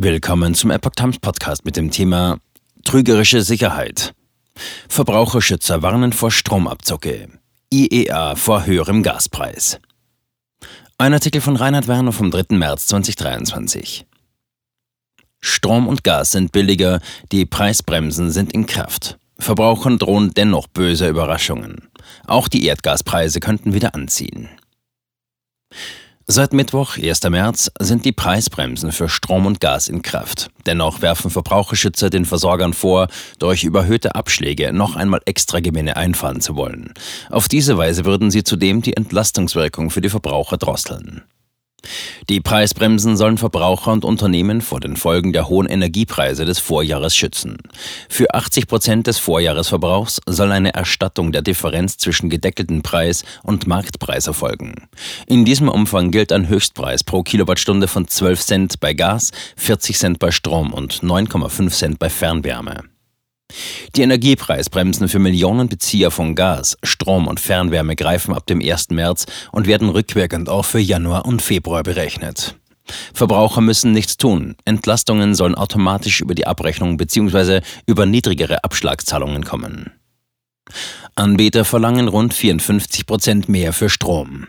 Willkommen zum Epoch Times Podcast mit dem Thema Trügerische Sicherheit. Verbraucherschützer warnen vor Stromabzocke. IEA vor höherem Gaspreis. Ein Artikel von Reinhard Werner vom 3. März 2023. Strom und Gas sind billiger, die Preisbremsen sind in Kraft. Verbrauchern drohen dennoch böse Überraschungen. Auch die Erdgaspreise könnten wieder anziehen. Seit Mittwoch, 1. März, sind die Preisbremsen für Strom und Gas in Kraft. Dennoch werfen Verbraucherschützer den Versorgern vor, durch überhöhte Abschläge noch einmal extra Gewinne einfahren zu wollen. Auf diese Weise würden sie zudem die Entlastungswirkung für die Verbraucher drosseln. Die Preisbremsen sollen Verbraucher und Unternehmen vor den Folgen der hohen Energiepreise des Vorjahres schützen. Für 80 Prozent des Vorjahresverbrauchs soll eine Erstattung der Differenz zwischen gedeckelten Preis und Marktpreis erfolgen. In diesem Umfang gilt ein Höchstpreis pro Kilowattstunde von 12 Cent bei Gas, 40 Cent bei Strom und 9,5 Cent bei Fernwärme. Die Energiepreisbremsen für Millionen Bezieher von Gas, Strom und Fernwärme greifen ab dem 1. März und werden rückwirkend auch für Januar und Februar berechnet. Verbraucher müssen nichts tun. Entlastungen sollen automatisch über die Abrechnung bzw. über niedrigere Abschlagszahlungen kommen. Anbieter verlangen rund 54 Prozent mehr für Strom.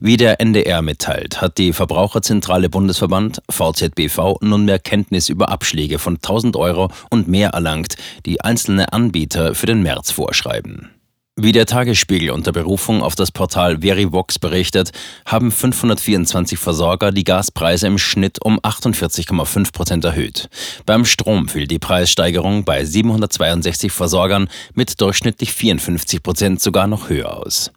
Wie der NDR mitteilt, hat die Verbraucherzentrale Bundesverband VZBV nunmehr Kenntnis über Abschläge von 1000 Euro und mehr erlangt, die einzelne Anbieter für den März vorschreiben. Wie der Tagesspiegel unter Berufung auf das Portal Verivox berichtet, haben 524 Versorger die Gaspreise im Schnitt um 48,5 Prozent erhöht. Beim Strom fiel die Preissteigerung bei 762 Versorgern mit durchschnittlich 54 Prozent sogar noch höher aus.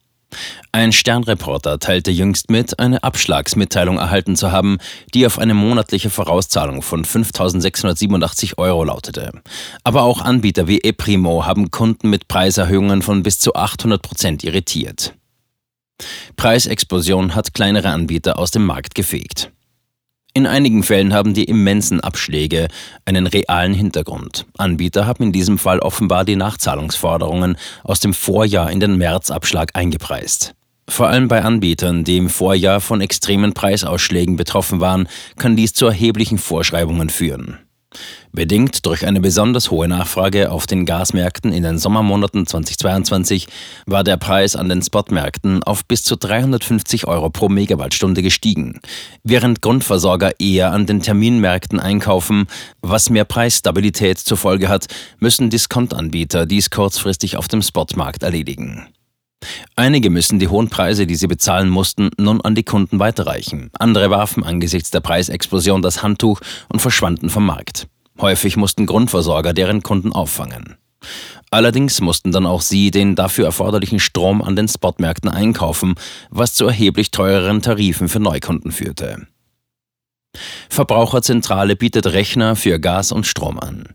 Ein Sternreporter teilte jüngst mit, eine Abschlagsmitteilung erhalten zu haben, die auf eine monatliche Vorauszahlung von 5.687 Euro lautete. Aber auch Anbieter wie ePrimo haben Kunden mit Preiserhöhungen von bis zu 800 Prozent irritiert. Preisexplosion hat kleinere Anbieter aus dem Markt gefegt. In einigen Fällen haben die immensen Abschläge einen realen Hintergrund. Anbieter haben in diesem Fall offenbar die Nachzahlungsforderungen aus dem Vorjahr in den Märzabschlag eingepreist. Vor allem bei Anbietern, die im Vorjahr von extremen Preisausschlägen betroffen waren, kann dies zu erheblichen Vorschreibungen führen. Bedingt durch eine besonders hohe Nachfrage auf den Gasmärkten in den Sommermonaten 2022 war der Preis an den Spotmärkten auf bis zu 350 Euro pro Megawattstunde gestiegen, während Grundversorger eher an den Terminmärkten einkaufen, was mehr Preisstabilität zur Folge hat, müssen Diskontanbieter dies kurzfristig auf dem Spotmarkt erledigen. Einige müssen die hohen Preise, die sie bezahlen mussten, nun an die Kunden weiterreichen. Andere warfen angesichts der Preisexplosion das Handtuch und verschwanden vom Markt. Häufig mussten Grundversorger deren Kunden auffangen. Allerdings mussten dann auch sie den dafür erforderlichen Strom an den Spotmärkten einkaufen, was zu erheblich teureren Tarifen für Neukunden führte. Verbraucherzentrale bietet Rechner für Gas und Strom an.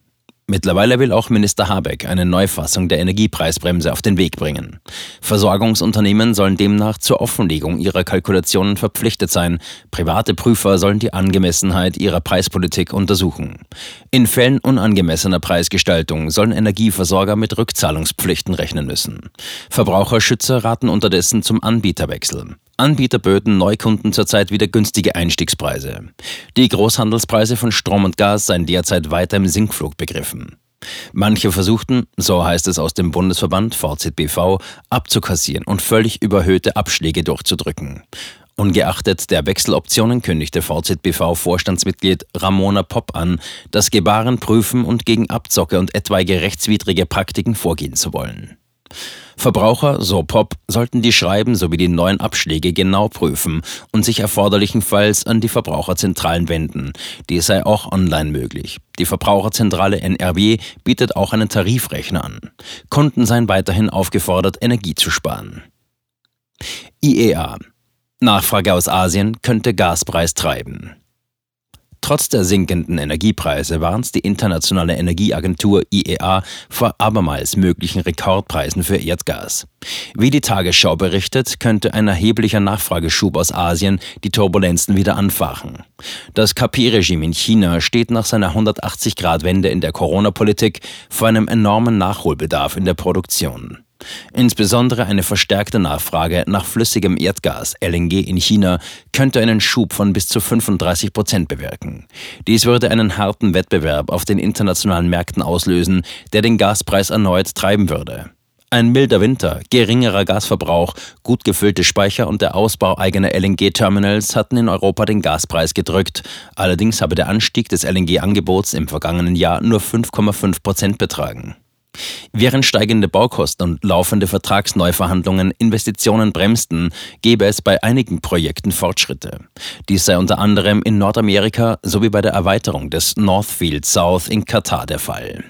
Mittlerweile will auch Minister Habeck eine Neufassung der Energiepreisbremse auf den Weg bringen. Versorgungsunternehmen sollen demnach zur Offenlegung ihrer Kalkulationen verpflichtet sein. Private Prüfer sollen die Angemessenheit ihrer Preispolitik untersuchen. In Fällen unangemessener Preisgestaltung sollen Energieversorger mit Rückzahlungspflichten rechnen müssen. Verbraucherschützer raten unterdessen zum Anbieterwechsel. Anbieter böten Neukunden zurzeit wieder günstige Einstiegspreise. Die Großhandelspreise von Strom und Gas seien derzeit weiter im Sinkflug begriffen. Manche versuchten, so heißt es aus dem Bundesverband VZBV, abzukassieren und völlig überhöhte Abschläge durchzudrücken. Ungeachtet der Wechseloptionen kündigte VZBV-Vorstandsmitglied Ramona Popp an, das Gebaren prüfen und gegen Abzocke und etwaige rechtswidrige Praktiken vorgehen zu wollen. Verbraucher, so Pop, sollten die Schreiben sowie die neuen Abschläge genau prüfen und sich erforderlichenfalls an die Verbraucherzentralen wenden. Dies sei auch online möglich. Die Verbraucherzentrale NRW bietet auch einen Tarifrechner an. Kunden seien weiterhin aufgefordert, Energie zu sparen. IEA Nachfrage aus Asien könnte Gaspreis treiben. Trotz der sinkenden Energiepreise warnt die Internationale Energieagentur IEA vor abermals möglichen Rekordpreisen für Erdgas. Wie die Tagesschau berichtet, könnte ein erheblicher Nachfrageschub aus Asien die Turbulenzen wieder anfachen. Das KP-Regime in China steht nach seiner 180-Grad-Wende in der Corona-Politik vor einem enormen Nachholbedarf in der Produktion. Insbesondere eine verstärkte Nachfrage nach flüssigem Erdgas LNG in China könnte einen Schub von bis zu 35 Prozent bewirken. Dies würde einen harten Wettbewerb auf den internationalen Märkten auslösen, der den Gaspreis erneut treiben würde. Ein milder Winter, geringerer Gasverbrauch, gut gefüllte Speicher und der Ausbau eigener LNG-Terminals hatten in Europa den Gaspreis gedrückt. Allerdings habe der Anstieg des LNG-Angebots im vergangenen Jahr nur 5,5 Prozent betragen. Während steigende Baukosten und laufende Vertragsneuverhandlungen Investitionen bremsten, gebe es bei einigen Projekten Fortschritte. Dies sei unter anderem in Nordamerika sowie bei der Erweiterung des Northfield South in Katar der Fall.